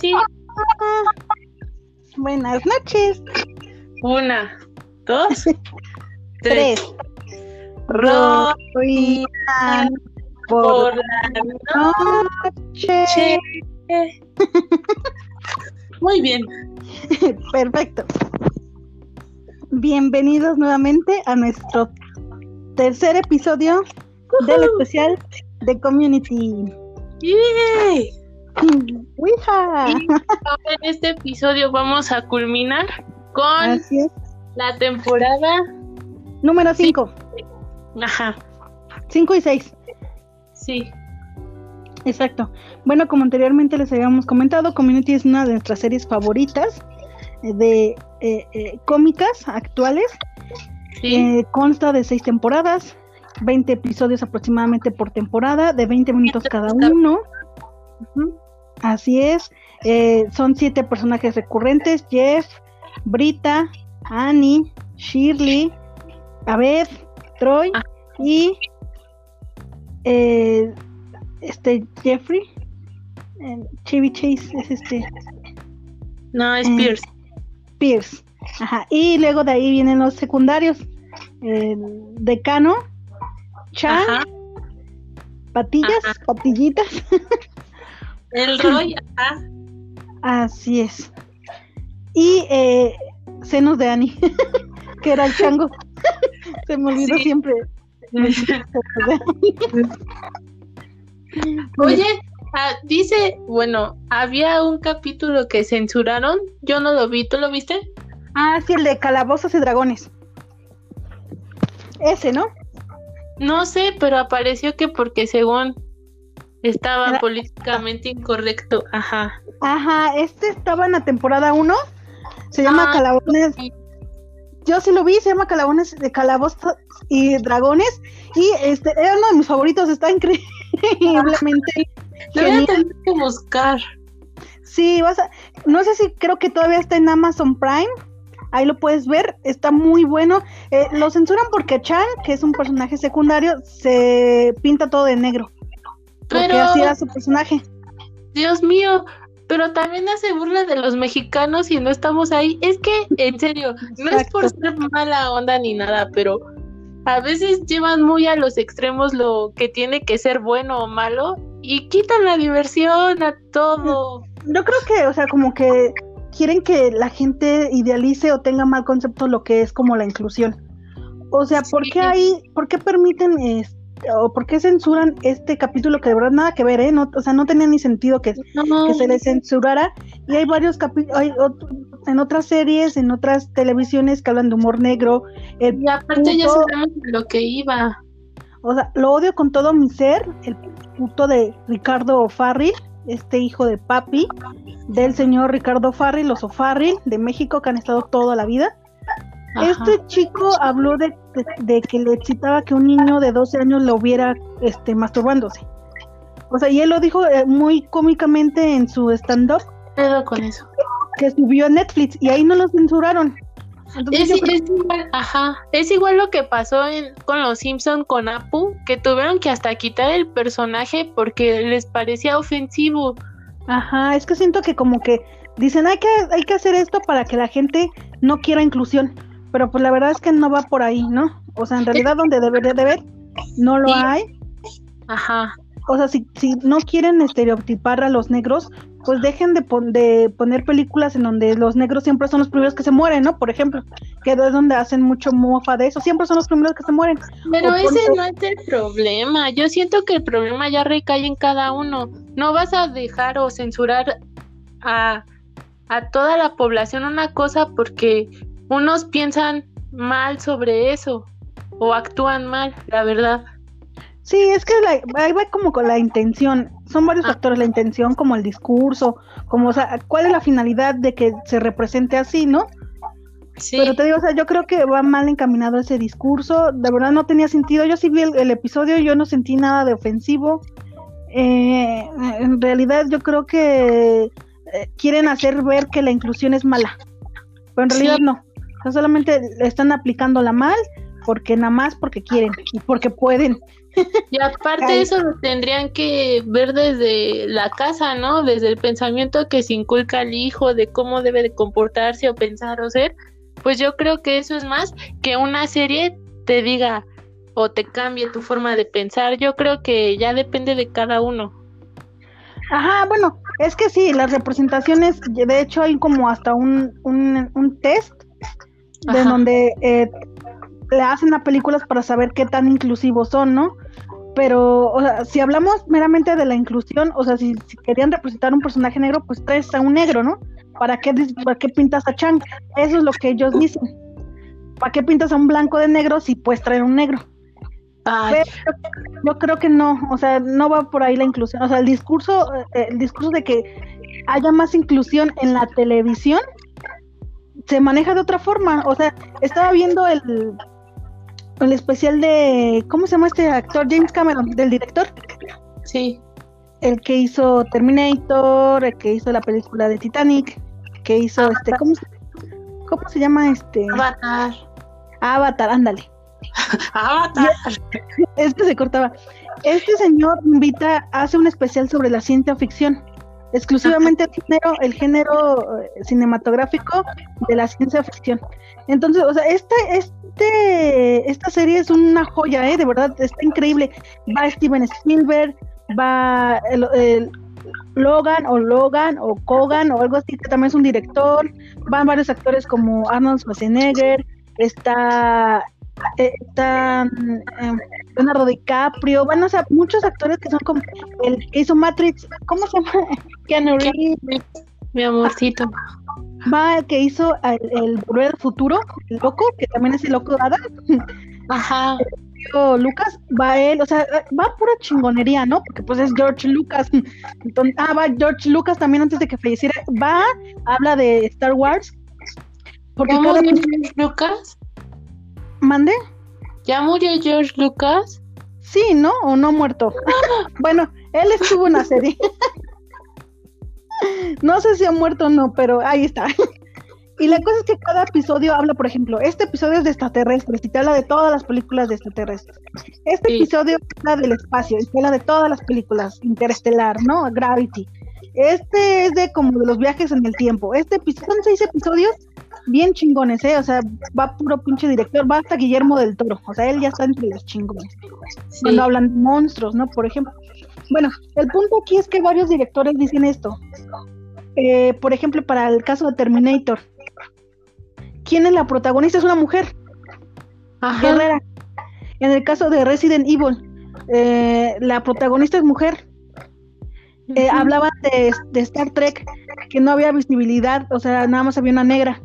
sí. Buenas noches. Una, dos, Tres. Roinan por por la noche. noche. Muy bien. Perfecto. Bienvenidos nuevamente a nuestro tercer episodio del especial de Community. ¡Yay! ¡Wija! Y en este episodio vamos a culminar con la temporada. Número 5. Ajá, 5 y 6. sí. Exacto. Bueno, como anteriormente les habíamos comentado, Community es una de nuestras series favoritas de eh, eh, cómicas actuales. Sí. Eh, consta de seis temporadas, 20 episodios aproximadamente por temporada, de 20 minutos cada uno. Ujú. Así es. Eh, son siete personajes recurrentes: Jeff, Brita, Annie, Shirley, Abed, Troy Ah. y eh, este Jeffrey. Eh, Chevy Chase es este no, es eh, Pierce. Pierce. Ajá. Y luego de ahí vienen los secundarios. Decano, Chan, Ajá. patillas, Ajá. patillitas. El Roy, ajá. Así es. Y eh, senos de Annie, que era el chango. Se me olvidó Sí. siempre. Oye, ah, dice, bueno, había un capítulo que censuraron. Yo no lo vi, ¿tú lo viste? Ah, sí, el de calabozos y dragones. Ese, ¿no? No sé, pero apareció que porque según estaba Era- políticamente incorrecto. Ajá. Ajá, este estaba en la temporada 1. Se llama Ah, Calabones. sí. Yo sí lo vi, se llama Calabones de Calabozos y Dragones. Y este era uno de mis favoritos, está increíblemente Lo voy a tener que buscar. Sí, vas a, no sé si creo que todavía está en Amazon Prime. Ahí lo puedes ver, está muy bueno. Eh, lo censuran porque Chan, que es un personaje secundario, se pinta todo de negro. Porque Pero- así era su personaje. Dios mío, pero también hace burla de los mexicanos y no estamos ahí. Es que, en serio, no es por ser mala onda ni nada, pero a veces llevan muy a los extremos lo que tiene que ser bueno o malo y quitan la diversión a todo. Yo creo que, o sea, como que quieren que la gente idealice o tenga mal concepto lo que es como la inclusión. O sea, ¿por Sí. qué hay, por qué permiten este, o por qué censuran este capítulo que de verdad nada que ver, ¿eh? No, o sea, no tenía ni sentido que, No, que se le censurara. Y hay varios capítulos, en otras series, en otras televisiones que hablan de humor negro. el y aparte ya puto- sabemos de lo que iba. o sea, lo odio con todo mi ser, el puto de Ricardo Farril, este hijo de papi del señor Ricardo Farril, los O'Farril de México que han estado toda la vida. Ajá. Este chico habló de, de- de que le excitaba que un niño de 12 años lo viera este, masturbándose. O sea, y él lo dijo eh, muy cómicamente en su stand-up con eso? que subió a Netflix y ahí no lo censuraron. Entonces Es, yo creo- es igual, ajá, es igual lo que pasó en- con los Simpson con Apu, que tuvieron que hasta quitar el personaje porque les parecía ofensivo. Ajá, es que siento que como que dicen hay que, hay que hacer esto para que la gente no quiera inclusión, pero pues la verdad es que no va por ahí, ¿no? O sea, en realidad donde debería de ver, no lo Sí. hay. Ajá, O sea, si, si no quieren estereotipar a los negros, pues dejen de, pon- de poner películas en donde los negros siempre son los primeros que se mueren, ¿no? Por ejemplo, que es donde hacen mucho mofa de eso, siempre son los primeros que se mueren. pero O ese no es el problema. Yo siento que el problema ya recae en cada uno. No vas a dejar o censurar a, a toda la población una cosa porque unos piensan mal sobre eso o actúan mal, la verdad. Sí, es que la- ahí va como con la intención. Son varios Ah. factores, la intención, como el discurso, como, o sea, cuál es la finalidad de que se represente así, ¿no? Sí. Pero te digo, o sea, yo creo que va mal encaminado ese discurso. De verdad no tenía sentido. Yo sí vi el, el episodio, yo no sentí nada de ofensivo. Eh, en realidad yo creo que eh, quieren hacer ver que la inclusión es mala. Pero en realidad Sí. no. Sea, solamente le están aplicándola mal porque nada más porque quieren y porque pueden. Y aparte eso lo tendrían que ver desde la casa, ¿no? Desde el pensamiento que se inculca al hijo de cómo debe de comportarse o pensar o ser. Pues yo creo que eso es más que una serie te diga o te cambie tu forma de pensar. Yo creo que ya depende de cada uno. Ajá, bueno, es que sí, las representaciones, de hecho hay como hasta un, un, un test de donde eh, le hacen a películas para saber qué tan inclusivos son, ¿no? Pero, o sea, si hablamos meramente de la inclusión, o sea, si, querían representar un personaje negro, pues traes a un negro, ¿no? ¿Para qué, ¿Para qué pintas a Chang? Eso es lo que ellos dicen. ¿Para qué pintas a un blanco de negro si puedes traer un negro? yo creo que no, o sea, no va por ahí la inclusión. O sea, el discurso, eh, el discurso de que haya más inclusión en la televisión se maneja de otra forma. O sea, estaba viendo el, el especial de, ¿cómo se llama este actor? James Cameron, del director. Sí. El que hizo Terminator, el que hizo la película de Titanic, que hizo este, ¿cómo se, ¿cómo se llama este? Avatar. Avatar, ándale. Avatar. Este se cortaba. Este señor invita, hace un especial sobre la ciencia ficción exclusivamente el género, el eh, cinematográfico de la ciencia ficción. Entonces, o sea, este, este, esta serie es una joya, ¿eh? De verdad, está increíble. Va Steven Spielberg, va el, Logan o Logan o Kogan o algo así, que también es un director. Van varios actores como Arnold Schwarzenegger, está está eh, Leonardo DiCaprio, bueno, o sea, muchos actores que son como el que hizo Matrix, ¿cómo se llama? Keanu Reeves. Mi amorcito. Va el que hizo el, el del futuro, el loco, que también es el loco de Adam. Ajá. Lucas, va él, o sea, va pura chingonería, ¿no? Porque pues es George Lucas. Entonces, ah, va George Lucas también antes de que falleciera. Va, habla de Star Wars. Porque ¿Cómo George Lucas? ¿Mande? ¿Ya murió George Lucas? Sí, ¿no? ¿O no muerto? bueno, él estuvo en la serie. no sé si ha muerto o no, pero ahí está. y la cosa es que cada episodio habla, por ejemplo, este episodio es de extraterrestres y te habla de todas las películas de extraterrestres. Este episodio habla del espacio y te habla de todas las películas, Interestelar, ¿no? Gravity. Este es de como de los viajes en el tiempo. Este episodio, son seis episodios bien chingones, ¿eh? O sea, va puro pinche director, va hasta Guillermo del Toro, o sea, él ya está entre los chingones. Cuando hablan de monstruos, ¿no? Por ejemplo. Bueno, el punto aquí es que varios directores dicen esto. Eh, por ejemplo, para el caso de Terminator, ¿quién es la protagonista? Es una mujer. Ajá. Guerrera. En el caso de Resident Evil, eh, la protagonista es mujer. Eh, hablaban de, de, Star Trek, que no había visibilidad, o sea, nada más había una negra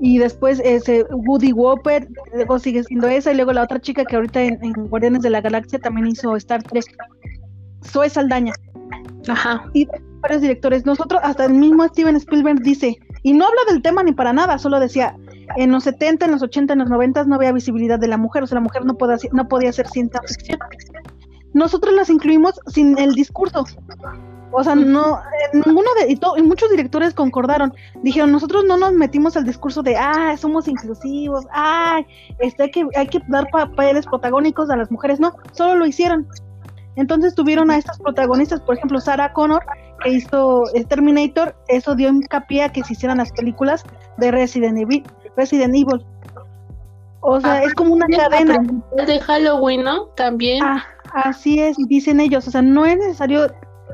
y después ese Woody Whopper, luego sigue siendo esa, y luego la otra chica que ahorita en, Guardianes de la Galaxia también hizo Star Trek, Zoe Saldaña. Ajá. Y varios directores. Nosotros, hasta el mismo Steven Spielberg dice, y no habla del tema ni para nada, solo decía, en los 70, en los 80, en los 90 no había visibilidad de la mujer, o sea, la mujer no podía, no podía hacer ciencia ficción. Nosotros las incluimos sin el discurso. O sea, no, eh, ninguno de, y, muchos directores concordaron, dijeron, nosotros no nos metimos al discurso de, ah, somos inclusivos, ah, este, hay, que, hay que dar papeles protagónicos a las mujeres, no, solo lo hicieron. Entonces tuvieron a estas protagonistas, por ejemplo, Sarah Connor, que hizo el Terminator, eso dio hincapié a que se hicieran las películas de Resident Evil. Resident Evil. O sea, es como una cadena. De Halloween, ¿no? También. Ah, así es, dicen ellos. O sea, no es necesario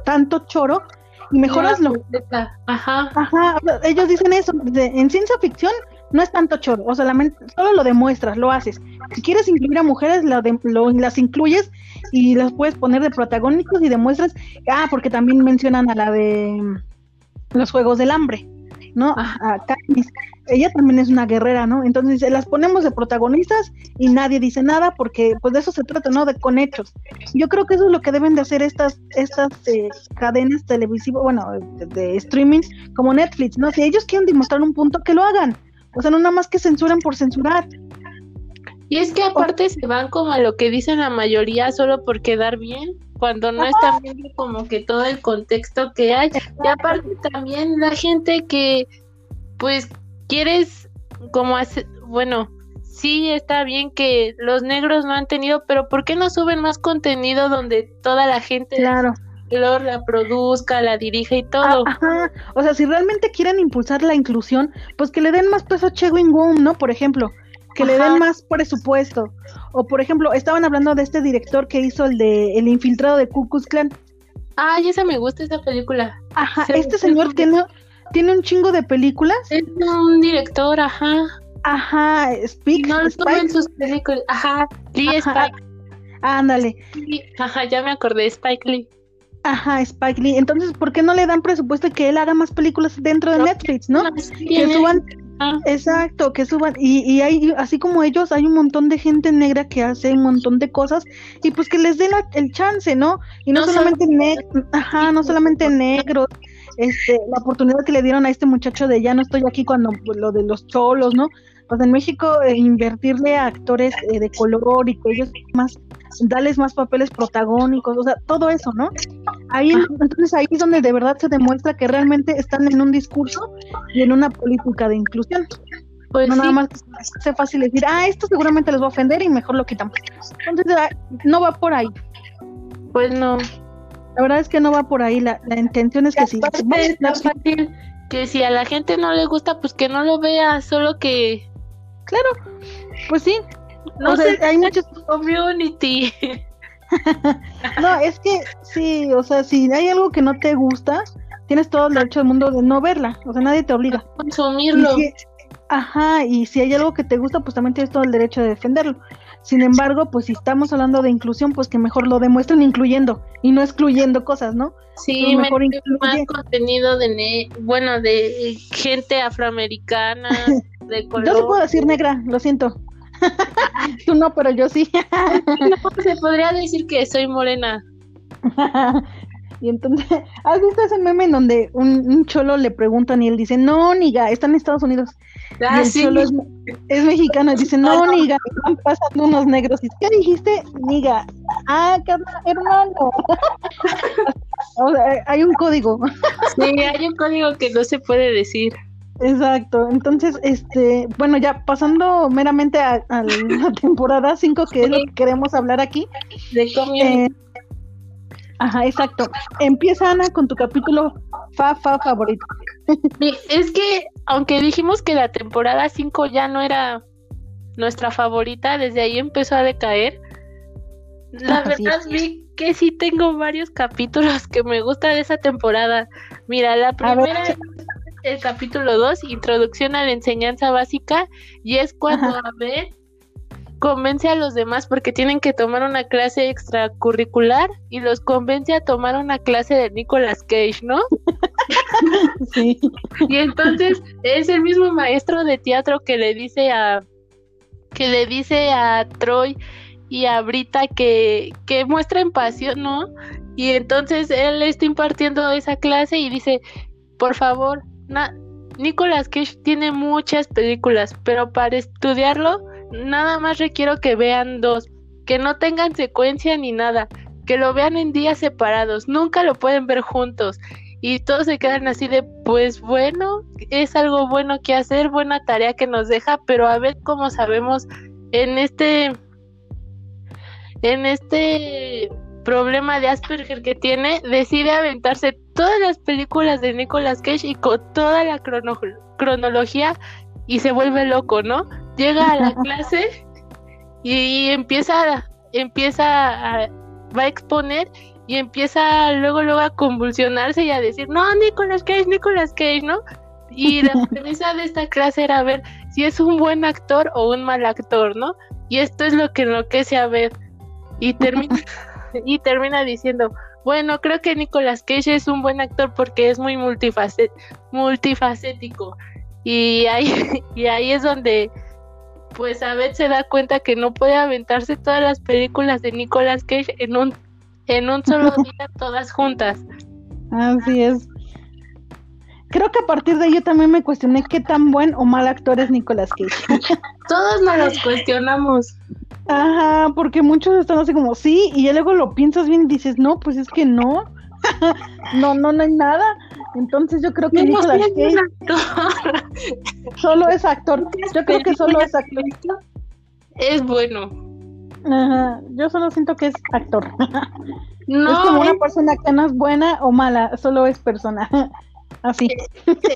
tanto choro y mejoraslo. Ajá. Ajá, ellos dicen eso, en ciencia ficción no es tanto choro, o solamente solo lo demuestras, lo haces. Si quieres incluir a mujeres, las incluyes y las puedes poner de protagónicos y demuestras, ah, porque también mencionan a la de los Juegos del Hambre. ¿no? A, Ella también es una guerrera, ¿no? Entonces las ponemos de protagonistas y nadie dice nada porque pues de eso se trata, ¿no? De con hechos. Yo creo que eso es lo que deben de hacer estas estas eh, cadenas televisivas, bueno, de, streaming como Netflix, ¿no? Si ellos quieren demostrar un punto, que lo hagan. O sea, no nada más que censuran por censurar. Y es que aparte se van como a lo que dicen la mayoría solo por quedar bien cuando no están viendo como que todo el contexto que hay. Y aparte también la gente que pues quieres como hacer, bueno, sí está bien que los negros no han tenido, pero ¿por qué no suben más contenido donde toda la gente claro. la produzca, la dirija y todo? Ajá. O sea, si realmente quieren impulsar la inclusión, pues que le den más peso a Chewing Gum, ¿no? Por ejemplo, que le den más presupuesto. O por ejemplo, estaban hablando de este director que hizo el de El infiltrado de Ku Klux Klan. Ay, esa me gusta esa película. Ajá, este señor tiene, tiene un chingo de películas. Es un director, ajá. Ajá, Speak. No, en sus películas. Ajá, Lee Spike. Ándale. Ajá, ya me acordé, Spike Lee. Ajá, Spike Lee. Entonces, ¿por qué no le dan presupuesto que él haga más películas dentro de Netflix, no? que suban, exacto, que suban. Y, y hay, así como ellos, hay un montón de gente negra que hace un montón de cosas y pues que les den el chance, ¿no? Y no, solamente ajá, no solamente negros, este, la oportunidad que le dieron a este muchacho de ya no estoy aquí cuando pues, lo de los cholos, ¿no? Pues en México eh, invertirle a actores eh, de color y que ellos más darles más papeles protagónicos, o sea, todo eso, ¿no? Ahí entonces ahí es donde de verdad se demuestra que realmente están en un discurso y en una política de inclusión. Pues no nada más es fácil decir, ah, esto seguramente les va a ofender y mejor lo quitamos. Entonces, ah, no va por ahí. Pues no. La verdad es que no va por ahí, la, la intención es que. Es fácil que si a la gente no le gusta, pues que no lo vea, solo que... Claro, pues sí. No sé, hay muchos community. no, es que sí, o sea, si hay algo que no te gusta, tienes todo el derecho del mundo de no verla, o sea, nadie te obliga. Consumirlo. ajá, y si hay algo que te gusta, pues también tienes todo el derecho de defenderlo. Sin embargo, pues si estamos hablando de inclusión, pues que mejor lo demuestren incluyendo y no excluyendo cosas, ¿no? Sí, mejor más contenido de bueno, de gente afroamericana, de color. Yo sí puedo decir negra, lo siento. Tú no, pero yo sí. se podría decir que soy morena. Y entonces, ¿has visto ese meme en donde un, cholo le preguntan y él dice, no, niga, está en Estados Unidos? Ah, y cholo es, mexicano y dice, no, niga, están pasando unos negros. Y, ¿Qué dijiste? Niga. Ah, hermano. o sea, hay un código. sí, hay un código que no se puede decir. Exacto, entonces, este, bueno, ya pasando meramente a, la temporada 5, que es lo que queremos hablar aquí. De eh, Ajá, exacto. Empieza Ana con tu capítulo fa fa favorito. Es que aunque dijimos que la temporada 5 ya no era nuestra favorita, desde ahí empezó a decaer. La verdad vi que sí tengo varios capítulos que me gusta de esa temporada. Mira, la primera es el capítulo 2, introducción a la enseñanza básica, y es cuando a ver convence a los demás porque tienen que tomar una clase extracurricular y los convence a tomar una clase de Nicolas Cage, ¿no? Sí. Y entonces es el mismo maestro de teatro que le dice a que le dice a Troy y a Brita que, que muestren pasión, ¿no? Y entonces él está impartiendo esa clase y dice, por favor, Nicolas Cage tiene muchas películas, pero para estudiarlo nada más requiero que vean dos, que no tengan secuencia ni nada, que lo vean en días separados, nunca lo pueden ver juntos. Y todos se quedan así de, pues bueno, es algo bueno que hacer, buena tarea que nos deja, pero a ver cómo sabemos en este, en este problema de Asperger que tiene, decide aventarse todas las películas de Nicolas Cage y con toda la cronología y se vuelve loco, ¿no? Llega a la clase y empieza, empieza a, va a exponer y empieza luego luego a convulsionarse y a decir, no, Nicolas Cage, Nicolas Cage, ¿no? Y la premisa de esta clase era ver si es un buen actor o un mal actor, ¿no? Y esto es lo que enloquece a ver. Y termina, y termina diciendo, bueno, creo que Nicolas Cage es un buen actor porque es muy multifacético. Y ahí, y ahí es donde pues a veces se da cuenta que no puede aventarse todas las películas de Nicolas Cage en un en un solo día todas juntas. Así es. Creo que a partir de ello también me cuestioné qué tan buen o mal actor es Nicolas Cage. Todos nos los cuestionamos. Ajá, porque muchos están así como sí, y luego lo piensas bien y dices, no, pues es que no. no, no, no hay nada. Entonces yo creo que Nicolas Cage solo es actor. Yo creo que solo es actor. es bueno. Ajá, yo solo siento que es actor. No, es como una persona que no es buena o mala, solo es persona. Así.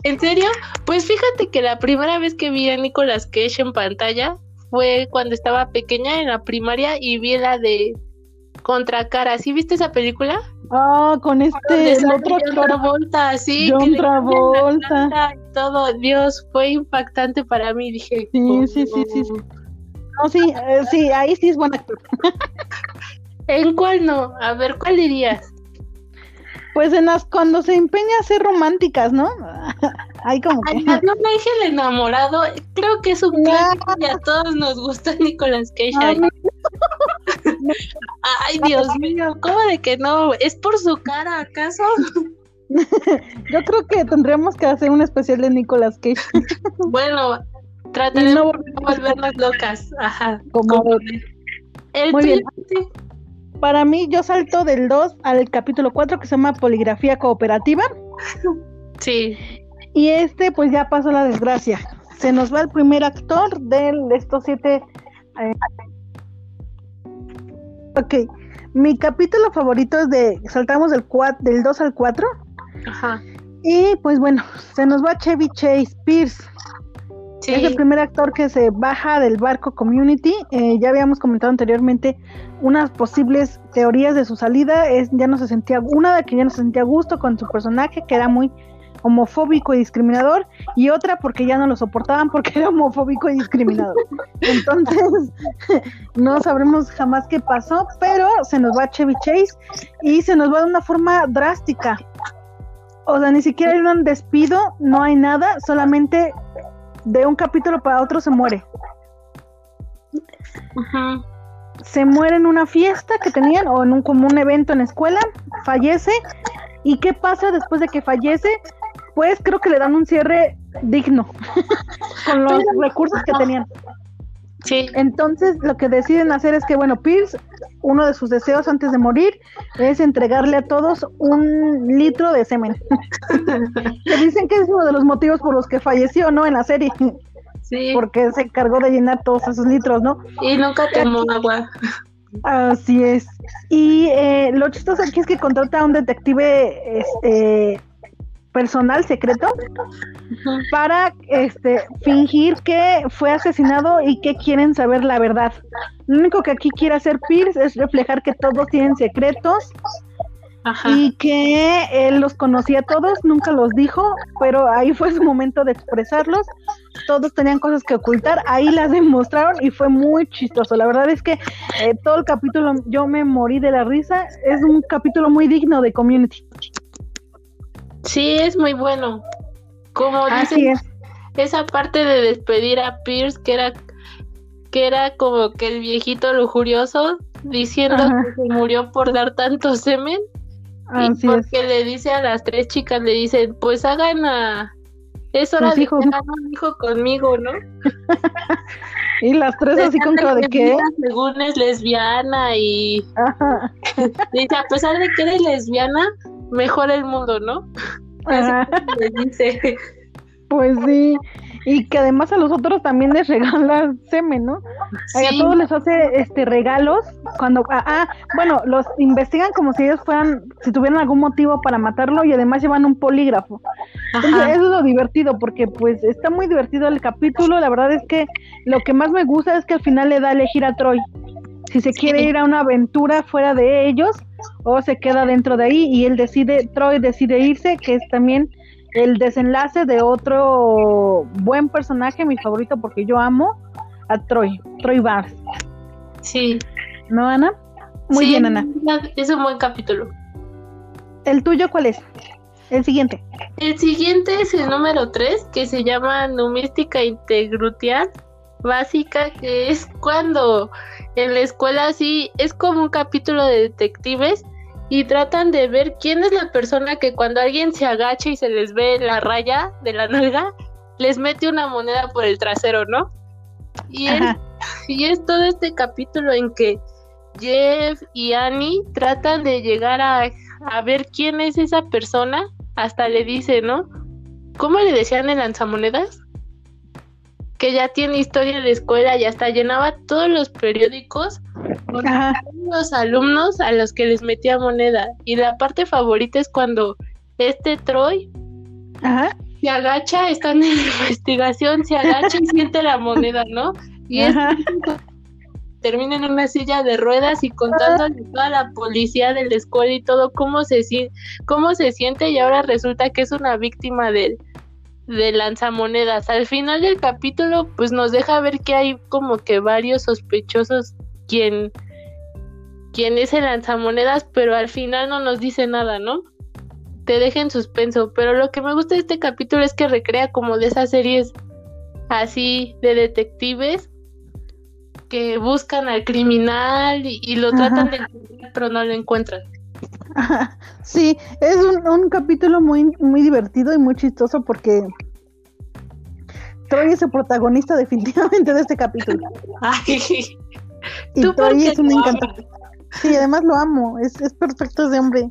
¿En serio? Pues fíjate que la primera vez que vi a Nicolas Cage en pantalla fue cuando estaba pequeña en la primaria y vi la de Contracara. ¿Sí viste esa película? Ah, con este el otro Travolta, sí. John Travolta. Todo, Dios, fue impactante para mí. Dije, sí, oh, sí, sí, sí, No, sí, eh, sí, ahí sí es buen actor. ¿En cuál no? A ver, ¿cuál dirías? Pues en las cuando se empeña a ser románticas, ¿no? Hay como que... No me dije el enamorado, creo que es un clásico y a todos nos gusta Nicolas Cage. Ay, Dios mío, ¿cómo de que no? ¿Es por su cara, acaso? Yo creo que tendríamos que hacer un especial de Nicolas Cage. bueno, trataremos de no volvernos locas. Ajá. Como... El Muy bien. Para mí, yo salto del 2 al capítulo 4 que se llama Poligrafía Cooperativa. Sí. Y este, pues ya pasó la desgracia. Se nos va el primer actor de estos siete. Eh, ok. Mi capítulo favorito es de. Saltamos del, del 2 al 4. Ajá. Y pues bueno, se nos va Chevy Chase Pierce. Es el primer actor que se baja del barco Community. Eh, ya habíamos comentado anteriormente unas posibles teorías de su salida. Es ya no se sentía una de que ya no se sentía a gusto con su personaje, que era muy homofóbico y discriminador, y otra porque ya no lo soportaban porque era homofóbico y discriminador. Entonces, no sabremos jamás qué pasó, pero se nos va Chevy Chase y se nos va de una forma drástica. O sea, ni siquiera hay un despido, no hay nada, solamente de un capítulo para otro se muere. Se muere en una fiesta que tenían o en un como un evento en escuela, fallece. ¿Y qué pasa después de que fallece? Pues creo que le dan un cierre digno con los recursos que tenían. Sí. Entonces lo que deciden hacer es que, bueno, Pierce, uno de sus deseos antes de morir es entregarle a todos un litro de semen. Le dicen que es uno de los motivos por los que falleció, ¿no? En la serie. Sí. Porque se encargó de llenar todos esos litros, ¿no? Y nunca tomó agua. Así es. Y eh, lo chistoso aquí es que contrata a un detective este, personal secreto para este fingir que fue asesinado y que quieren saber la verdad. Lo único que aquí quiere hacer Pierce es reflejar que todos tienen secretos y que él los conocía todos, nunca los dijo, pero ahí fue su momento de expresarlos. Todos tenían cosas que ocultar, ahí las demostraron y fue muy chistoso. La verdad es que eh, todo el capítulo yo me morí de la risa. Es un capítulo muy digno de Community. Sí, es muy bueno. Como Así esa parte de despedir a Pierce, que era, que era como que el viejito lujurioso, diciendo que se murió por dar tanto semen. y porque le dice a las tres chicas, le dice, pues hagan a... Es hora de que hagan un hijo conmigo, ¿no? y las tres así con cara de qué. Según es lesbiana y... dice, a pesar de que eres lesbiana, mejor el mundo, ¿no? Pues sí, y que además a los otros también les regalan semen, ¿no? A todos les hace este regalos cuando ah, ah, bueno, los investigan como si ellos fueran si tuvieran algún motivo para matarlo y además llevan un polígrafo. Entonces, eso es lo divertido porque pues está muy divertido el capítulo, la verdad es que lo que más me gusta es que al final le da a elegir a Troy si se quiere ir a una aventura fuera de ellos o se queda dentro de ahí y él decide, Troy decide irse, que es también el desenlace de otro buen personaje, mi favorito porque yo amo a Troy, Troy Bars. Sí. ¿No, Ana? Muy bien, Ana. Es un buen capítulo. ¿El tuyo cuál es? El siguiente. El siguiente es el número 3, que se llama Numística Integrutial Básica, que es cuando en la escuela sí es como un capítulo de detectives y tratan de ver quién es la persona que cuando alguien se agacha y se les ve la raya de la nalga, les mete una moneda por el trasero, ¿no? Y es, y es todo este capítulo en que Jeff y Annie tratan de llegar a, a ver quién es esa persona, hasta le dice, ¿no? ¿Cómo le decían en lanzamonedas? Que ya tiene historia de escuela y hasta llenaba todos los periódicos con los alumnos a los que les metía moneda. Y la parte favorita es cuando este Troy se agacha, está en la investigación, se agacha y siente la moneda, ¿no? Y es termina en una silla de ruedas y contándole a toda la policía de la escuela y todo cómo se, cómo se siente y ahora resulta que es una víctima del, de lanzamonedas. Al final del capítulo, pues nos deja ver que hay como que varios sospechosos quien, quien es el lanzamonedas, pero al final no nos dice nada, ¿no? Te deja en suspenso. Pero lo que me gusta de este capítulo es que recrea como de esas series así de detectives que buscan al criminal y, lo tratan de encontrar, pero no lo encuentran. Sí, es un, capítulo muy, muy divertido y muy chistoso porque Troy es el protagonista definitivamente de este capítulo. y Troy es un encantador. Sí, además lo amo, es, es perfecto ese hombre.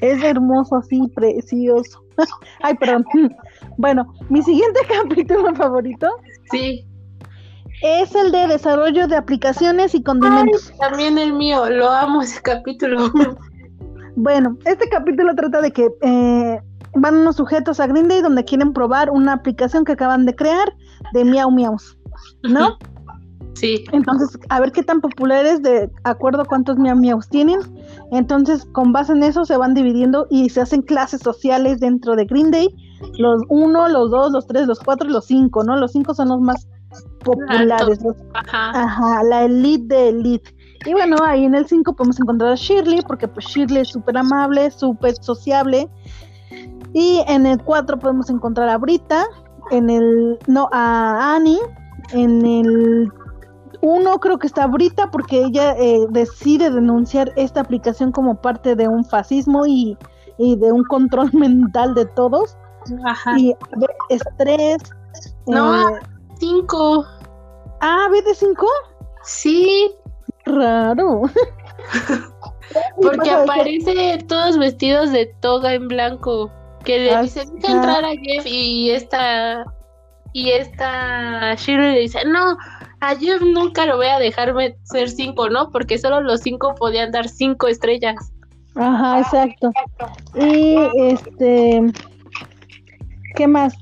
Es hermoso así, precioso. Ay, perdón. Bueno, mi siguiente capítulo favorito. Sí es el de desarrollo de aplicaciones y condimentos. también el mío, lo amo ese capítulo. bueno, este capítulo trata de que eh, van unos sujetos a Green Day donde quieren probar una aplicación que acaban de crear de Miau Miaus, ¿no? Sí. Entonces, a ver qué tan popular es de acuerdo a cuántos Miau Miaus tienen. Entonces, con base en eso se van dividiendo y se hacen clases sociales dentro de Green Day. Los uno, los dos, los tres, los cuatro y los cinco, ¿no? Los cinco son los más populares. Ajá. la elite de elite. Y bueno, ahí en el 5 podemos encontrar a Shirley, porque pues Shirley es súper amable, súper sociable. Y en el 4 podemos encontrar a Brita, en el, no, a Annie, en el 1 creo que está Brita porque ella eh, decide denunciar esta aplicación como parte de un fascismo y, y de un control mental de todos. Ajá. Y estrés. No, eh, 5. Ah, de 5? Sí. Raro. Porque aparece todos vestidos de toga en blanco. Que le ah, dice, deja entrar a Jeff y esta y esta Shirley le dice, no, a Jeff nunca lo voy a dejarme ser 5, ¿no? Porque solo los 5 podían dar 5 estrellas. Ajá, exacto. Y este, ¿qué más?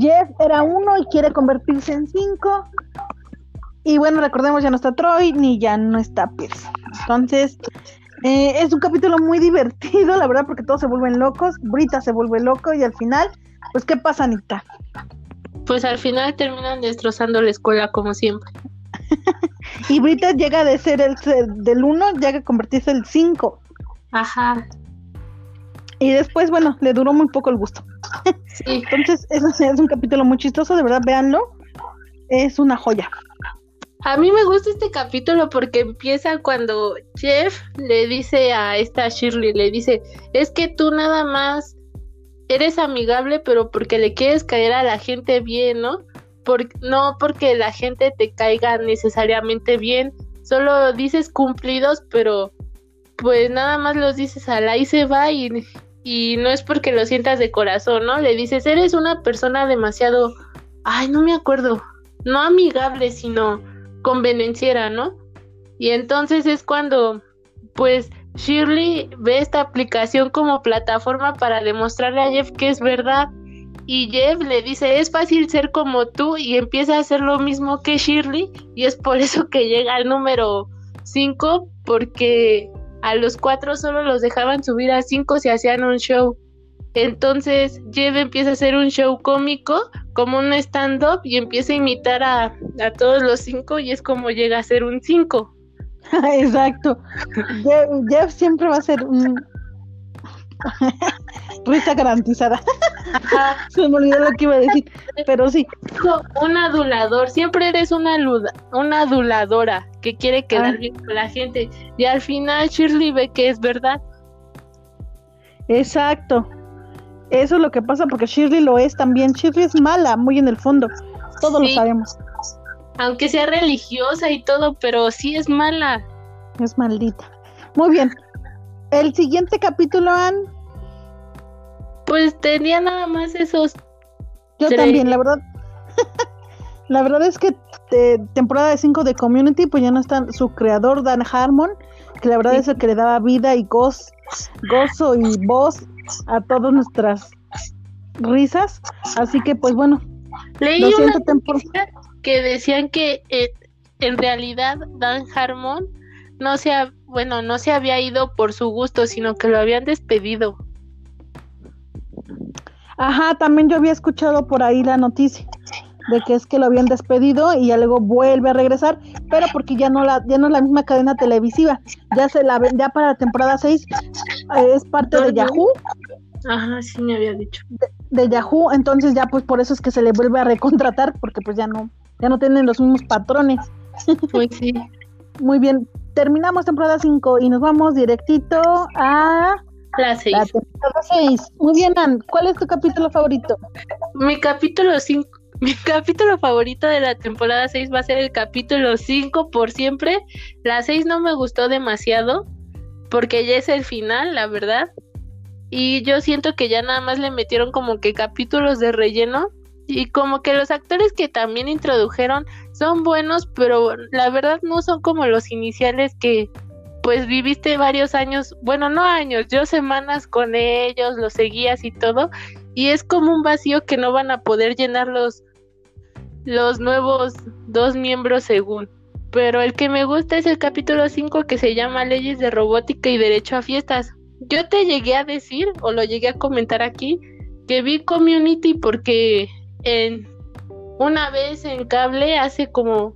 Jeff era uno y quiere convertirse en cinco. Y bueno, recordemos, ya no está Troy ni ya no está Pierce. Entonces, eh, es un capítulo muy divertido, la verdad, porque todos se vuelven locos. Brita se vuelve loco y al final, pues, ¿qué pasa, Anita? Pues al final terminan destrozando la escuela como siempre. y Brita llega de ser el del uno, llega a convertirse en el 5. Ajá. Y después, bueno, le duró muy poco el gusto. Sí. Entonces, es, es un capítulo muy chistoso, de verdad, véanlo. Es una joya. A mí me gusta este capítulo porque empieza cuando Jeff le dice a esta Shirley, le dice, es que tú nada más eres amigable, pero porque le quieres caer a la gente bien, ¿no? Por, no porque la gente te caiga necesariamente bien, solo dices cumplidos, pero pues nada más los dices a la y se va y, y no es porque lo sientas de corazón, ¿no? Le dices, eres una persona demasiado, ay, no me acuerdo, no amigable, sino convenenciera, ¿no? Y entonces es cuando, pues, Shirley ve esta aplicación como plataforma para demostrarle a Jeff que es verdad. Y Jeff le dice, es fácil ser como tú y empieza a hacer lo mismo que Shirley. Y es por eso que llega al número 5, porque a los cuatro solo los dejaban subir a cinco si hacían un show. Entonces Jeff empieza a hacer un show cómico, como un stand-up, y empieza a imitar a, a, todos los cinco y es como llega a ser un cinco. Exacto. Jeff, siempre va a ser un... Risa garantizada. Se me olvidó lo que iba a decir, pero sí. Un adulador, siempre eres una, una aduladora que quiere quedar ah. bien con la gente. Y al final Shirley ve que es verdad. Exacto. Eso es lo que pasa porque Shirley lo es también. Shirley es mala, muy en el fondo. Todos lo sabemos. Aunque sea religiosa y todo, pero sí es mala. Es maldita. Muy bien. El siguiente capítulo, Ann. Pues tenía nada más esos. Yo también, la verdad. La verdad es que temporada 5 de Community, pues ya no está su creador, Dan Harmon, que la verdad es el que le daba vida y gozo, gozo y voz a todas nuestras risas. Así que, pues bueno. Leí una que decían que eh, en realidad Dan Harmon no se, bueno, no se había ido por su gusto, sino que lo habían despedido. Ajá, también yo había escuchado por ahí la noticia de que es que lo habían despedido y ya luego vuelve a regresar, pero porque ya no la ya no es la misma cadena televisiva, ya se la ya para la temporada 6 eh, es parte de Yahoo. Ajá, sí me había dicho. De, Yahoo, entonces ya pues por eso es que se le vuelve a recontratar porque pues ya no ya no tienen los mismos patrones. Pues sí. Muy bien, terminamos temporada 5 y nos vamos directito a la 6. temporada 6. Muy bien, Ann, ¿cuál es tu capítulo favorito? Mi capítulo 5 mi capítulo favorito de la temporada 6 va a ser el capítulo 5 por siempre. La 6 no me gustó demasiado porque ya es el final, la verdad. Y yo siento que ya nada más le metieron como que capítulos de relleno y como que los actores que también introdujeron son buenos, pero la verdad no son como los iniciales que pues viviste varios años, bueno, no años, yo semanas con ellos, los seguías y todo, y es como un vacío que no van a poder llenar los, los nuevos dos miembros según. Pero el que me gusta es el capítulo 5 que se llama Leyes de Robótica y Derecho a Fiestas. Yo te llegué a decir, o lo llegué a comentar aquí, que vi Community porque en una vez en cable hace como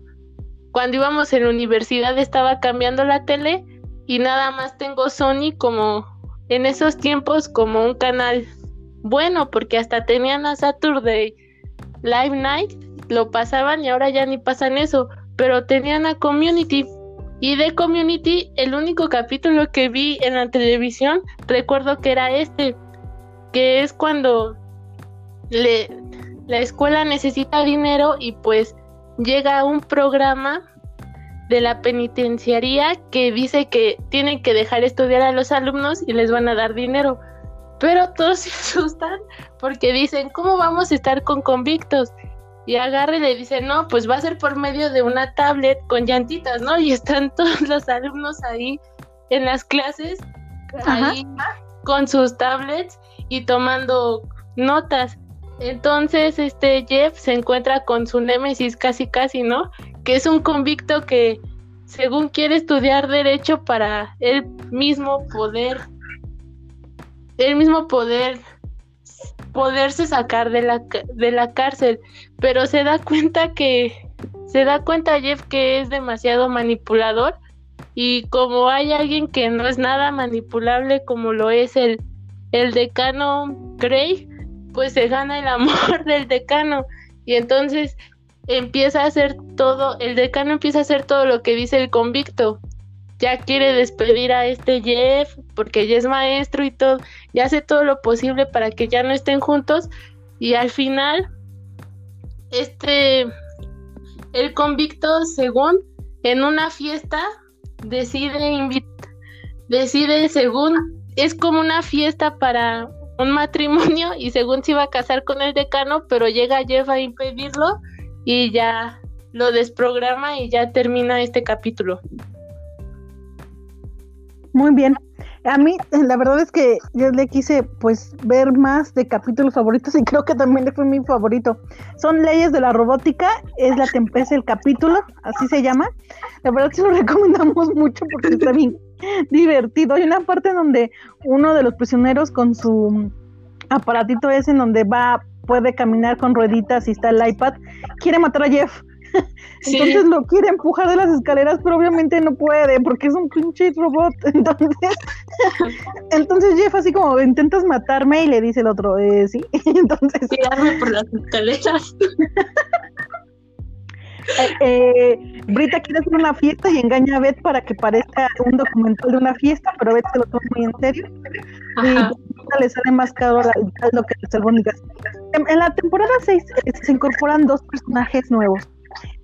cuando íbamos en la universidad estaba cambiando la tele y nada más tengo Sony como en esos tiempos como un canal bueno porque hasta tenían a Saturday Live Night lo pasaban y ahora ya ni pasan eso pero tenían a Community. Y de Community el único capítulo que vi en la televisión recuerdo que era este que es cuando le la escuela necesita dinero y pues llega un programa de la penitenciaría que dice que tienen que dejar estudiar a los alumnos y les van a dar dinero. Pero todos se asustan porque dicen, ¿cómo vamos a estar con convictos? Y agarre y le dicen, no, pues va a ser por medio de una tablet con llantitas, ¿no? Y están todos los alumnos ahí en las clases, ahí con sus tablets y tomando notas. Entonces, este Jeff se encuentra con su némesis casi casi, ¿no? Que es un convicto que según quiere estudiar derecho para él mismo poder él mismo poder poderse sacar de la de la cárcel, pero se da cuenta que se da cuenta Jeff que es demasiado manipulador y como hay alguien que no es nada manipulable como lo es el el decano Gray, pues se gana el amor del decano y entonces empieza a hacer todo, el decano empieza a hacer todo lo que dice el convicto. Ya quiere despedir a este Jeff porque ya es maestro y todo, y hace todo lo posible para que ya no estén juntos y al final este el convicto según en una fiesta decide invitar decide según es como una fiesta para un matrimonio y según se iba a casar con el decano, pero llega Jeff a impedirlo y ya lo desprograma y ya termina este capítulo. Muy bien. A mí, la verdad es que yo le quise pues ver más de capítulos favoritos y creo que también le fue mi favorito. Son Leyes de la Robótica, es la es el capítulo, así se llama. La verdad se lo recomendamos mucho porque está bien divertido. Hay una parte donde uno de los prisioneros con su aparatito ese en donde va, puede caminar con rueditas y está el iPad, quiere matar a Jeff. Entonces lo quiere empujar de las escaleras, pero obviamente no puede porque es un pinche robot. Entonces, entonces Jeff así como intentas matarme y le dice el otro, eh, sí. Entonces, tirarme por las escaleras. Eh, eh, Brita quiere hacer una fiesta y engaña a Beth para que parezca un documental de una fiesta, pero Beth se lo toma muy en serio. Y le sale más caro lo que las albóndigas. En, en la temporada 6 eh, se incorporan dos personajes nuevos.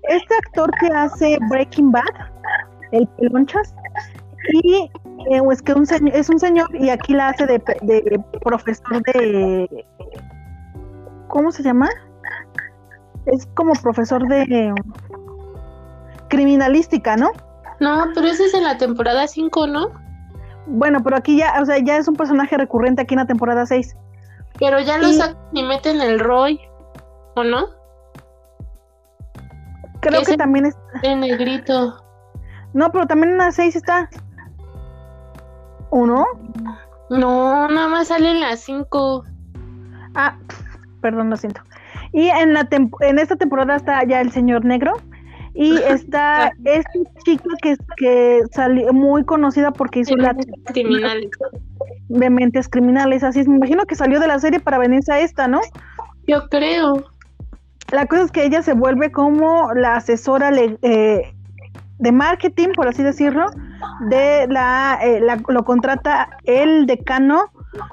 Este actor que hace Breaking Bad, el Pelonchas, y es que un es un señor y aquí la hace de, de profesor de ¿cómo se llama? Es como profesor de criminalística, ¿no? No, pero ese es en la temporada 5, ¿no? Bueno, pero aquí ya, o sea, ya es un personaje recurrente aquí en la temporada 6. Pero ya lo sacan y meten el Roy, ¿o no? Creo que, también es... En negrito. No, pero también en la 6 está. ¿O no? No, nada más sale en la 5. Ah, perdón, lo siento. Y en, la en esta temporada está ya el señor negro, y está esta chica que, que salió muy conocida porque hizo la criminales. de mentes criminales, así es, me imagino que salió de la serie para venirse a esta, ¿no? Yo creo. La cosa es que ella se vuelve como la asesora eh, de marketing, por así decirlo, de la, eh, la lo contrata el decano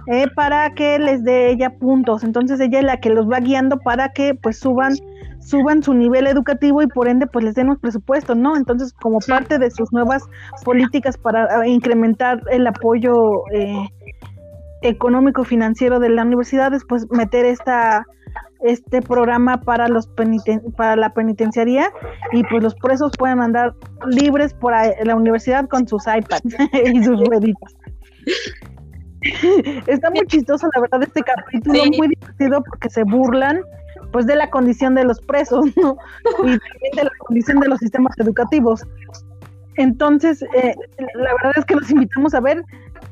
eh, para que les dé ella puntos. Entonces ella es la que los va guiando para que pues suban suban su nivel educativo y por ende pues les den los presupuestos, ¿no? Entonces como parte de sus nuevas políticas para eh, incrementar el apoyo eh, económico financiero de la universidad es pues meter esta este programa para los peniten para la penitenciaría y pues los presos pueden andar libres por la universidad con sus iPads y sus rueditas. Está muy chistoso la verdad este capítulo, muy divertido porque se burlan pues de la condición de los presos, ¿no? Y también de la condición de los sistemas educativos. Entonces, eh, la verdad es que los invitamos a ver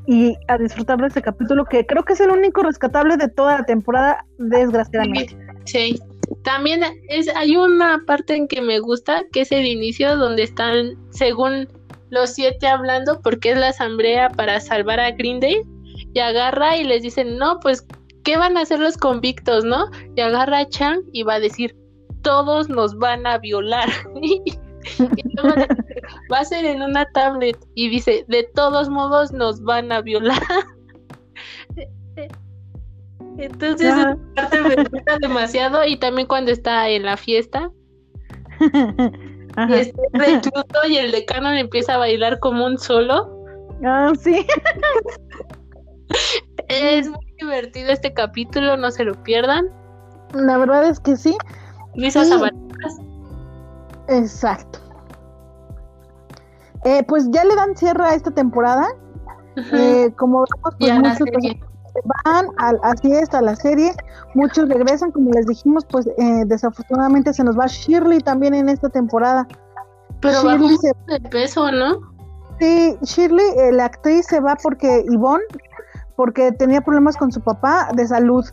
y a disfrutar de este capítulo que creo que es el único rescatable de toda la temporada, desgraciadamente. Sí. También es, hay una parte en que me gusta, que es el inicio donde están, según los siete hablando, porque es la asamblea para salvar a Green Day, y agarra y les dicen, no, pues ¿qué van a hacer los convictos, no? Y agarra a Chang y va a decir, todos nos van a violar. y va a ser en una tablet y dice, de todos modos nos van a violar. Entonces esa parte me gusta demasiado y también cuando está en la fiesta y está recluto y el decano empieza a bailar como un solo. Ah, sí. es muy divertido este capítulo, no se lo pierdan. La verdad es que sí. Risas sí. Exacto. Eh, pues ya le dan cierre a esta temporada. eh, como vemos, pues muchos van al, así es, a la serie. Muchos regresan, como les dijimos, pues eh, desafortunadamente se nos va Shirley también en esta temporada. Pero Shirley se... de peso, ¿no? Sí, Shirley, eh, la actriz se va porque Yvonne porque tenía problemas con su papá de salud.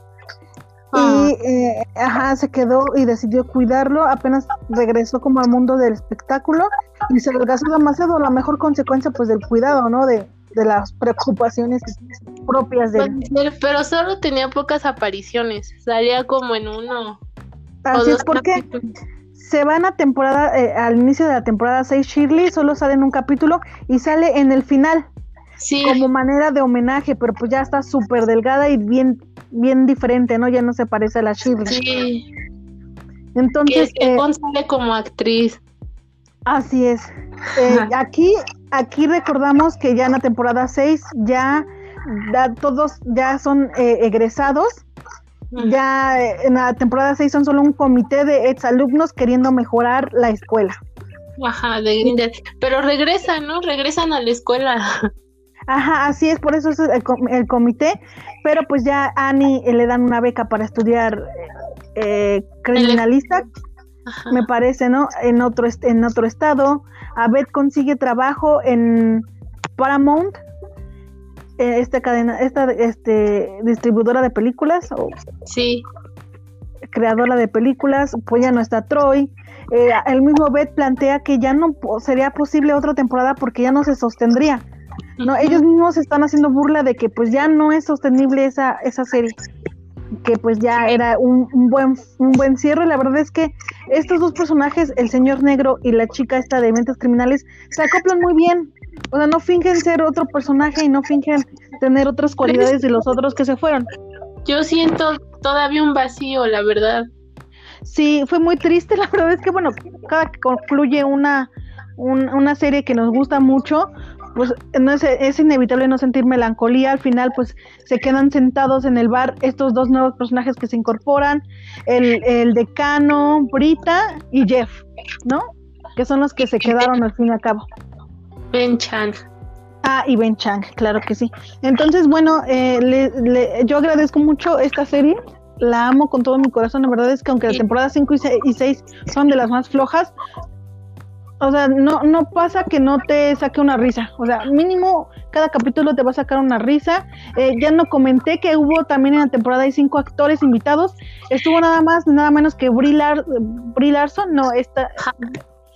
Y ah. eh, ajá, se quedó y decidió cuidarlo, apenas regresó como al mundo del espectáculo y se desgastó demasiado, la mejor consecuencia pues del cuidado, ¿no? De, de las preocupaciones propias de él. Pero solo tenía pocas apariciones, salía como en uno. Así es porque se van a temporada, eh, al inicio de la temporada 6 Shirley, solo sale en un capítulo y sale en el final como manera de homenaje, pero pues ya está súper delgada y bien, bien diferente, ¿no? Ya no se parece a la Shirley. Sí. Entonces. Que, eh, como actriz. Así es. Eh, aquí, aquí recordamos que ya en la temporada 6 ya, todos ya son eh, egresados. Ya eh, en la temporada 6 son solo un comité de exalumnos queriendo mejorar la escuela. Ajá, de Grindr. Pero regresan, ¿no? Regresan a la escuela. Ajá, así es, por eso es el, comité, pero pues ya a Annie eh, le dan una beca para estudiar eh, criminalista, me parece, ¿no? En otro, en otro estado. A Beth consigue trabajo en Paramount, eh, esta cadena, esta este, distribuidora de películas. O sí. Creadora de películas, pues ya no está Troy. el mismo Beth plantea que ya no sería posible otra temporada porque ya no se sostendría no, ellos mismos están haciendo burla de que pues ya no es sostenible esa, esa serie, que pues ya era un, buen, un buen cierre. La verdad es que estos dos personajes, el señor negro y la chica esta de mentes criminales, se acoplan muy bien. O sea, no fingen ser otro personaje y no fingen tener otras cualidades de los otros que se fueron. Yo siento todavía un vacío, la verdad. Sí, fue muy triste. La verdad es que, bueno, cada que concluye una, una serie que nos gusta mucho, pues no es, es, inevitable no sentir melancolía. Al final, pues se quedan sentados en el bar estos dos nuevos personajes que se incorporan, el, el decano, Brita y Jeff, ¿no? Que son los que se quedaron al fin y al cabo. Ben Chang. Ah, y Ben Chang, claro que sí. Entonces, bueno, eh, yo agradezco mucho esta serie la amo con todo mi corazón. La verdad es que aunque la temporada 5 y 6 son de las más flojas, o sea, no, no pasa que no te saque una risa. O sea, mínimo cada capítulo te va a sacar una risa. Eh, ya no comenté que hubo también en la temporada hay cinco actores invitados. Estuvo nada más, nada menos que Brie, Larson. No, esta.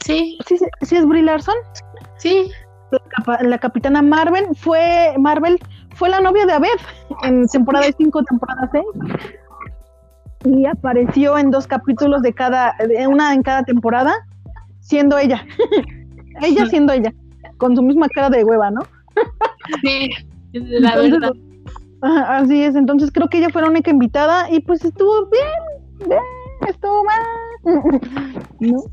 Sí. sí. Sí, es Brie Larson. Sí. La, la, capitana Marvel fue Marvel fue la novia de Abed en temporada 5, temporada 6 y apareció en dos capítulos de cada, una en cada temporada, siendo ella. ella siendo ella, con su misma cara de hueva, ¿no? sí, la verdad. Así es, entonces creo que ella fue la única invitada y pues estuvo bien, bien estuvo mal. ¿No?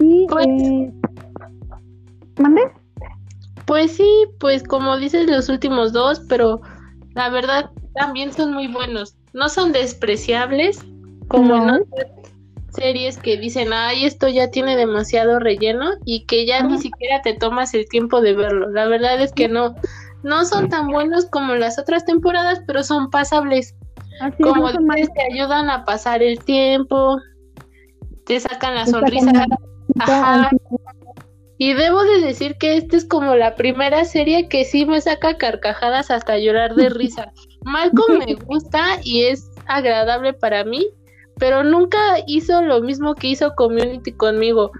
Y, pues, eh, ¿Mande? Pues sí, pues como dices los últimos dos, pero la verdad también son muy buenos no son despreciables como en series que dicen, ay, esto ya tiene demasiado relleno y que ya ni siquiera te tomas el tiempo de verlo. La verdad es que no, no son tan buenos como las otras temporadas, pero son pasables. como dices, te ayudan a pasar el tiempo, te sacan la sonrisa. Ajá. Y debo de decir que esta es como la primera serie que sí me saca carcajadas hasta llorar de risa. Malcolm me gusta y es agradable para mí, pero nunca hizo lo mismo que hizo Community conmigo.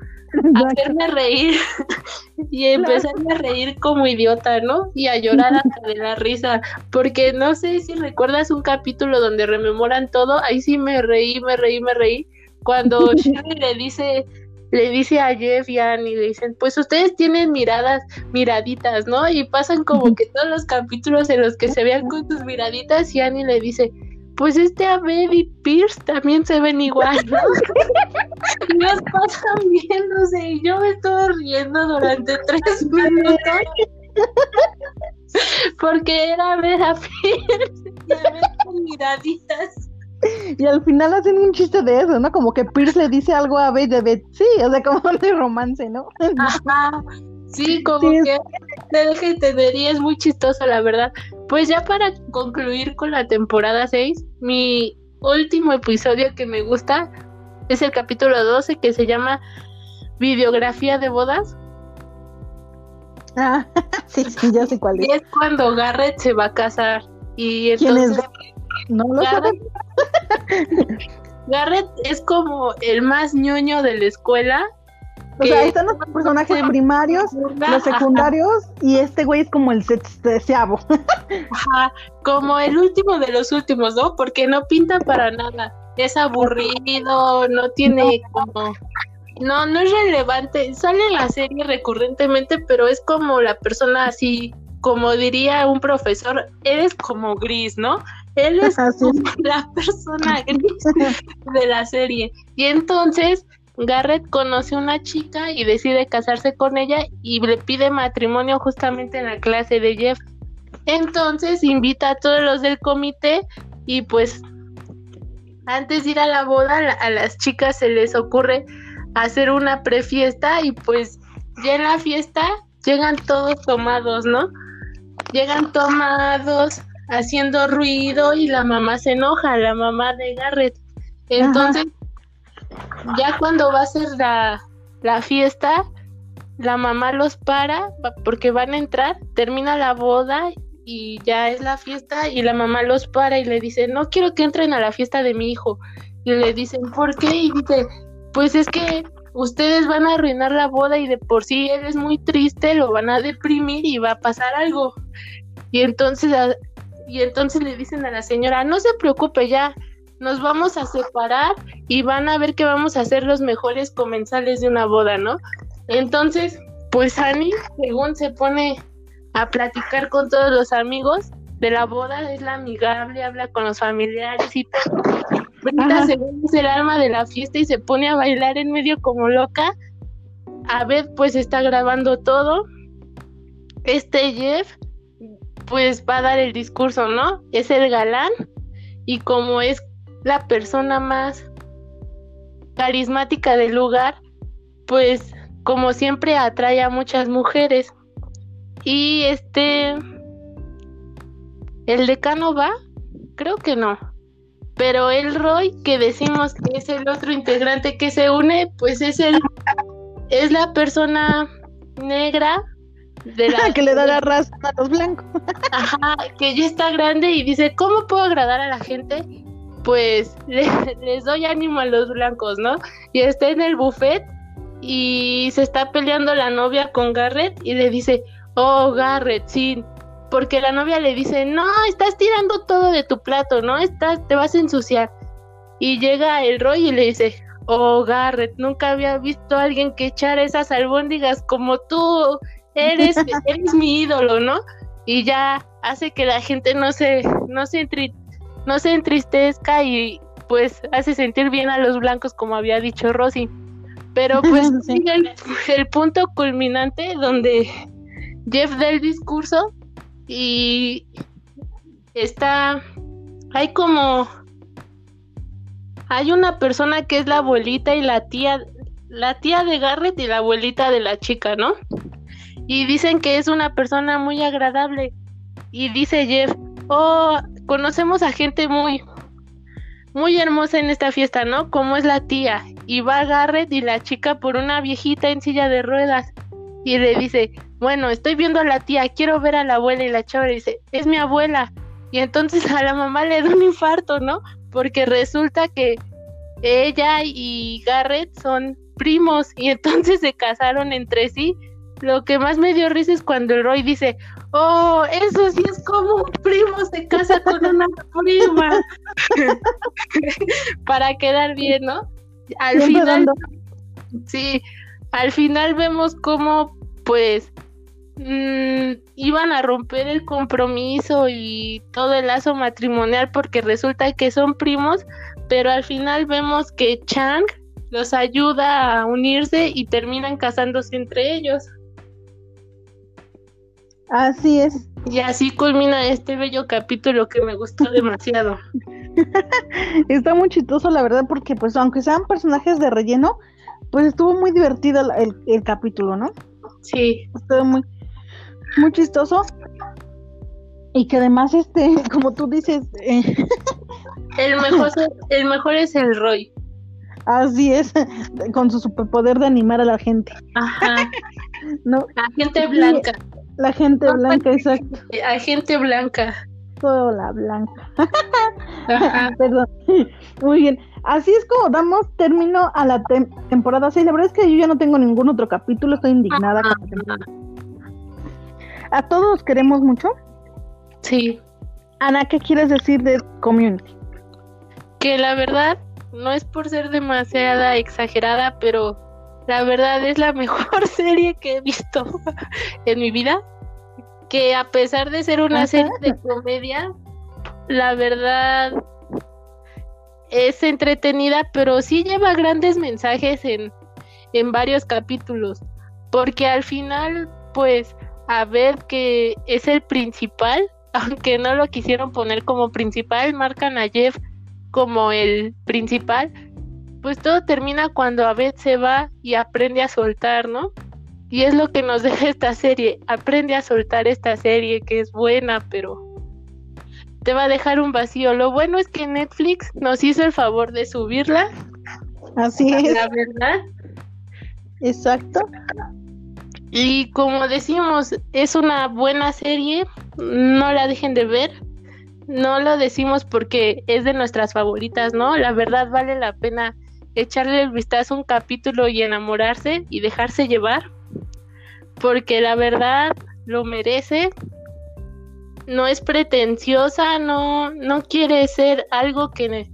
Hacerme reír y empezarme a reír como idiota, ¿no? Y a llorar hasta de la risa, porque no sé si recuerdas un capítulo donde rememoran todo, ahí sí me reí, me reí, me reí, cuando Sherry le dice le dice a Jeff y a Annie, le dicen, pues ustedes tienen miradas, miraditas, ¿no? Y pasan como que todos los capítulos en los que se vean con sus miraditas y Annie le dice, pues este Abed y Pierce también se ven igual, ¿no? y los pasan viéndose y yo me estuve riendo durante tres minutos. Porque era ver a Pierce y a ver con miraditas. Y al final hacen un chiste de eso, ¿no? Como que Pierce le dice algo a Beth de Beth. Sí, o sea, como de romance, ¿no? Ajá. Sí, como que te deja entender y es muy chistoso, la verdad. Pues ya para concluir con la temporada 6, mi último episodio que me gusta es el capítulo 12 que se llama Videografía de bodas. Ah, sí, sí, ya sé cuál es. Y es cuando Garrett se va a casar. Y entonces no lo Garrett, Garrett es como el más ñoño de la escuela. O sea, ahí están los personajes primarios, los secundarios, y este güey es como el sexteavo. Ajá, como el último de los últimos, ¿no? Porque no pinta para nada. Es aburrido, no tiene como no, no es relevante. Sale en la serie recurrentemente, pero es como la persona así, como diría un profesor, eres como gris, ¿no? Él es la persona gris de la serie. Y entonces Garrett conoce a una chica y decide casarse con ella y le pide matrimonio justamente en la clase de Jeff. Entonces invita a todos los del comité y pues antes de ir a la boda a las chicas se les ocurre hacer una prefiesta y pues ya en la fiesta llegan todos tomados, ¿no? Llegan tomados, haciendo ruido y la mamá se enoja, la mamá de Garrett. Entonces, ya cuando va a ser la, la fiesta, la mamá los para porque van a entrar, termina la boda y ya es la fiesta y la mamá los para y le dice, no quiero que entren a la fiesta de mi hijo. Y le dicen, ¿por qué? Y dice, pues es que ustedes van a arruinar la boda y de por sí él es muy triste, lo van a deprimir y va a pasar algo. Y entonces y entonces le dicen a la señora, no se preocupe ya, nos vamos a separar y van a ver que vamos a ser los mejores comensales de una boda, ¿no? Entonces, pues Annie, según se pone a platicar con todos los amigos de la boda, es la amigable, habla con los familiares y todo. Brita según es el alma de la fiesta y se pone a bailar en medio como loca. A ver, pues está grabando todo este Jeff pues va a dar el discurso, ¿no? Es el galán y como es la persona más carismática del lugar, pues como siempre atrae a muchas mujeres. Y este, el decano va, creo que no. Pero el Roy, que decimos que es el otro integrante que se une, pues es el, es la persona negra de la que le da la raza a los blancos. Ajá, que ya está grande y dice, ¿cómo puedo agradar a la gente? Pues les, doy ánimo a los blancos, ¿no? Y está en el buffet y se está peleando la novia con Garrett y le dice, oh Garrett, sí, porque la novia le dice, no, estás tirando todo de tu plato, ¿no? Estás, te vas a ensuciar. Y llega el Roy y le dice, oh Garrett, nunca había visto a alguien que echara esas albóndigas como tú, eres, eres mi ídolo, ¿no? Y ya hace que la gente no se, no se, no se entristezca y pues hace sentir bien a los blancos como había dicho Rosy. Pero pues sigue el, punto culminante donde Jeff da el discurso y está, hay como, hay una persona que es la abuelita y la tía, la tía de Garrett y la abuelita de la chica, ¿no? Y dicen que es una persona muy agradable. Y dice Jeff, oh, conocemos a gente muy, muy hermosa en esta fiesta, ¿no? Como es la tía. Y va Garrett y la chica por una viejita en silla de ruedas. Y le dice, bueno, estoy viendo a la tía, quiero ver a la abuela. Y la chava le dice, es mi abuela. Y entonces a la mamá le da un infarto, ¿no? Porque resulta que ella y Garrett son primos y entonces se casaron entre sí lo que más me dio risa es cuando el Roy dice, oh, eso sí es como un primo se casa con una prima. Para quedar bien, ¿no? Al final, sí, al final vemos cómo, pues, mm, iban a romper el compromiso y todo el lazo matrimonial porque resulta que son primos, pero al final vemos que Chang los ayuda a unirse y terminan casándose entre ellos. Así es. Y así culmina este bello capítulo que me gustó demasiado. Está muy chistoso, la verdad, porque pues aunque sean personajes de relleno, pues estuvo muy divertido el, capítulo, ¿no? Sí. Estuvo muy, muy chistoso. Y que además, este, como tú dices... Eh, el, mejor, el mejor es el Roy. Así es, con su superpoder de animar a la gente. Ajá. no. La gente blanca. La gente blanca, exacto. La gente blanca. Solo la blanca. Perdón. Muy bien. Así es como damos término a la temporada 6. La verdad es que yo ya no tengo ningún otro capítulo. Estoy indignada con la temporada. ¿A todos queremos mucho? Sí. Ana, ¿qué quieres decir de Community? Que la verdad no es por ser demasiada exagerada, pero la verdad es la mejor serie que he visto en mi vida. Que a pesar de ser una serie de comedia, la verdad es entretenida, pero sí lleva grandes mensajes en, en varios capítulos. Porque al final, pues, a ver que es el principal, aunque no lo quisieron poner como principal, marcan a Jeff como el principal, pues todo termina cuando Abed se va y aprende a soltar, ¿no? Y es lo que nos deja esta serie, aprende a soltar esta serie que es buena, pero te va a dejar un vacío. Lo bueno es que Netflix nos hizo el favor de subirla. Así es. La verdad. Exacto. Y como decimos, es una buena serie, no la dejen de ver. No lo decimos porque es de nuestras favoritas, ¿no? La verdad vale la pena echarle el vistazo a un capítulo y enamorarse y dejarse llevar, porque la verdad lo merece. No es pretenciosa, no, no quiere ser algo que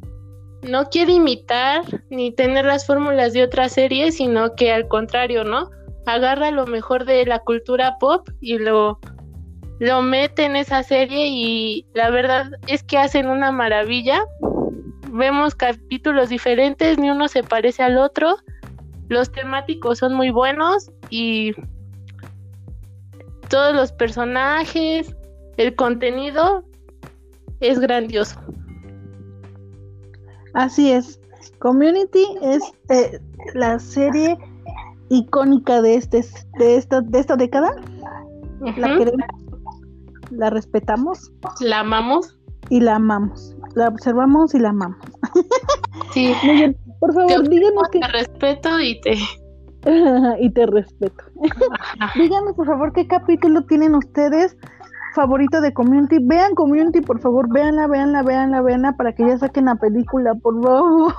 no quiere imitar ni tener las fórmulas de otra serie, sino que al contrario, ¿no? Agarra lo mejor de la cultura pop y lo, lo mete en esa serie y la verdad es que hacen una maravilla vemos capítulos diferentes, ni uno se parece al otro. Los temáticos son muy buenos y todos los personajes, el contenido es grandioso. Así es. Community es eh, la serie icónica de este de esta de esta década. La queremos, la respetamos, la amamos y la amamos. La observamos y la amamos. Sí. Por favor, díganos que te respeto y te y te respeto. díganos por favor qué capítulo tienen ustedes favorito de Community. Vean Community, por favor, véanla, véanla, véanla, véanla para que ya saquen la película, por favor.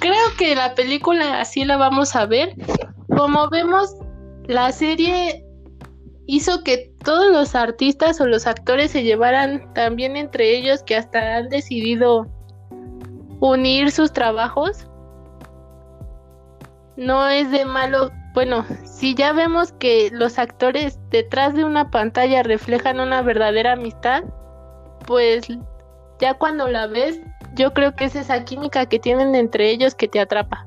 Creo que la película así la vamos a ver. Como vemos, la serie hizo que todos los artistas o los actores se llevaran también entre ellos que hasta han decidido unir sus trabajos. No es de malo bueno, si ya vemos que los actores detrás de una pantalla reflejan una verdadera amistad, pues ya cuando la ves, yo creo que es esa química que tienen entre ellos que te atrapa.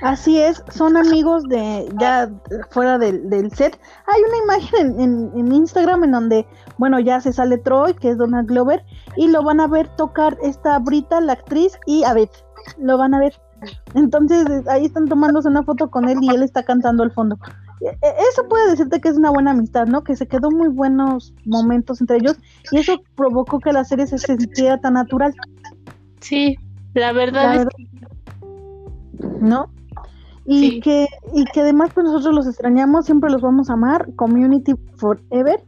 Así es, son amigos de ya fuera del, set. Hay una imagen en, en, Instagram en donde, bueno, ya se sale Troy, que es Donald Glover, y lo van a ver tocar esta Brita, la actriz, y a ver, lo van a ver. Entonces ahí están tomándose una foto con él y él está cantando al fondo. E, e, eso puede decirte que es una buena amistad, ¿no? Que se quedó muy buenos momentos entre ellos y eso provocó que la serie se sintiera tan natural. Sí, la verdad, es ¿no? Y que y que además pues nosotros los extrañamos, siempre los vamos a amar, Community Forever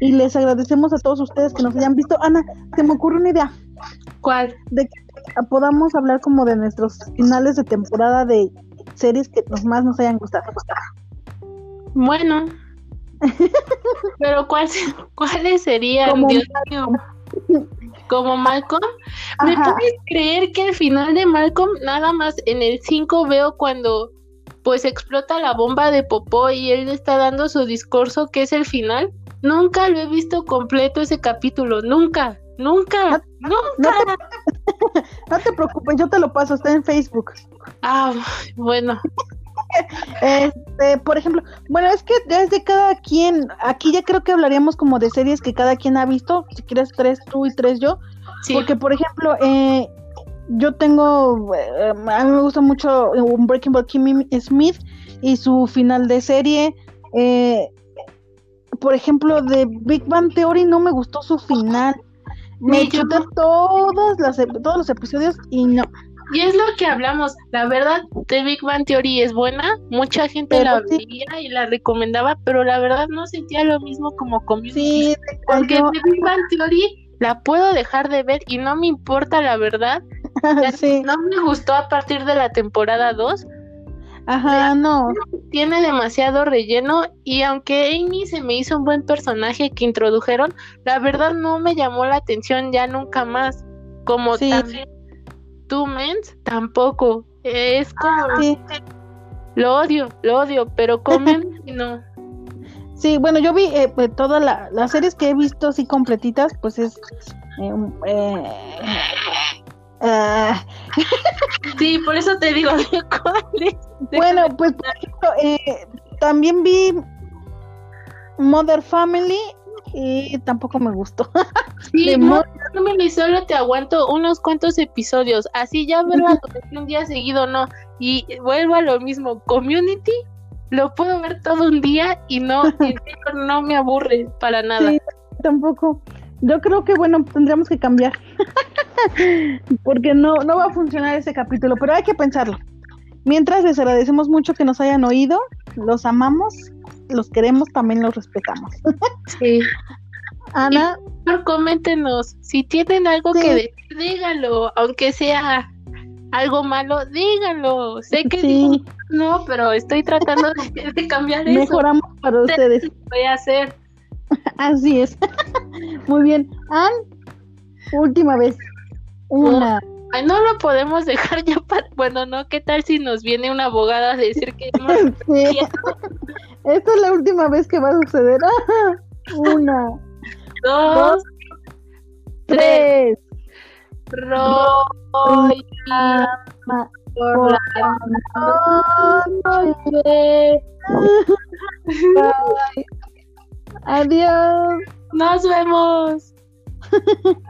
y les agradecemos a todos ustedes que nos hayan visto. Ana, se me ocurre una idea. ¿Cuál? De que podamos hablar como de nuestros finales de temporada de series que más nos hayan gustado. Bueno. Pero ¿cuál, ¿cuáles serían? Como Dios mío. Como Malcolm. ¿Me puedes creer que al final de Malcolm, nada más en el 5 veo cuando pues explota la bomba de Popó y él está dando su discurso que es el final? Nunca lo he visto completo ese capítulo, nunca. Nunca, nunca. No te, preocupes, yo te lo paso, está en Facebook. Ah, bueno. Este, por ejemplo, bueno, es que desde cada quien, aquí ya creo que hablaríamos como de series que cada quien ha visto, si quieres tres tú y tres yo, porque por ejemplo, eh, yo tengo, eh, a mí me gusta mucho un Breaking Bad Kimmy Smith y su final de serie, eh, por ejemplo, de Big Bang Theory no me gustó su final, me chuté todos, las, todos los episodios y no. Y es lo que hablamos, la verdad, The Big Bang Theory es buena, mucha gente la veía y la recomendaba, pero la verdad no sentía lo mismo como Community. Sí, porque The Big Bang Theory la puedo dejar de ver y no me importa la verdad. sí. No me gustó a partir de la temporada 2, Ajá, no. Tiene demasiado relleno y aunque Amy se me hizo un buen personaje que introdujeron, la verdad no me llamó la atención ya nunca más. Como también Two Mens tampoco. Es como... Lo odio, lo odio, pero comen y no. Sí, bueno, yo vi eh, pues, todas las series que he visto así completitas, pues es... Eh, eh. sí, por eso te digo, ¿cuáles? Bueno, pues por ejemplo, eh, también vi Mother Family y tampoco me gustó. Sí, Mother Family solo te aguanto unos cuantos episodios, así ya verla un día seguido no. Y vuelvo a lo mismo, Community lo puedo ver todo un día y no, no me aburre para nada. Sí, tampoco. Yo creo que bueno, tendríamos que cambiar. Porque no, no va a funcionar ese capítulo, pero hay que pensarlo. Mientras les agradecemos mucho que nos hayan oído, los amamos, los queremos, también los respetamos. sí. Ana. coméntenos, si tienen algo que decir, díganlo, aunque sea algo malo, díganlo. Sé que no, pero estoy tratando de, cambiar eso. Mejoramos para ustedes. Voy a hacer. Así es. Muy bien. Ann, última vez. Una. Ay, no lo podemos dejar ya para... Bueno, no, ¿qué tal si nos viene una abogada a decir que... Esta es la última vez que va a suceder. Una. Dos. tres. Roya por la noche Adiós. Nos vemos.